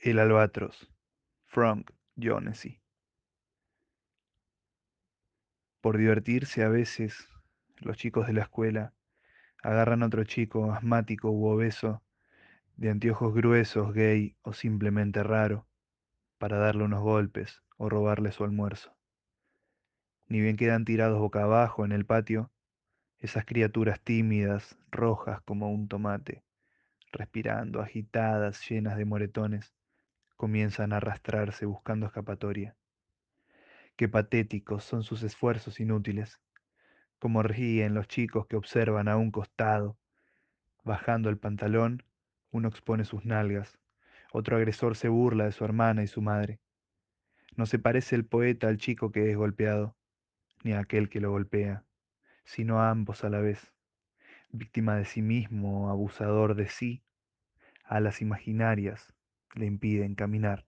El albatros, Frank Jonesy. Por divertirse a veces, los chicos de la escuela agarran a otro chico asmático u obeso, de anteojos gruesos, gay o simplemente raro, para darle unos golpes o robarle su almuerzo. Ni bien quedan tirados boca abajo en el patio, esas criaturas tímidas, rojas como un tomate, respirando, agitadas, llenas de moretones, comienzan a arrastrarse buscando escapatoria. Qué patéticos son sus esfuerzos inútiles, como ríen los chicos que observan a un costado. Bajando el pantalón, uno expone sus nalgas, otro agresor se burla de su hermana y su madre. No se parece el poeta al chico que es golpeado, ni a aquel que lo golpea, sino a ambos a la vez, víctima de sí mismo, abusador de sí, alas imaginarias le impiden caminar.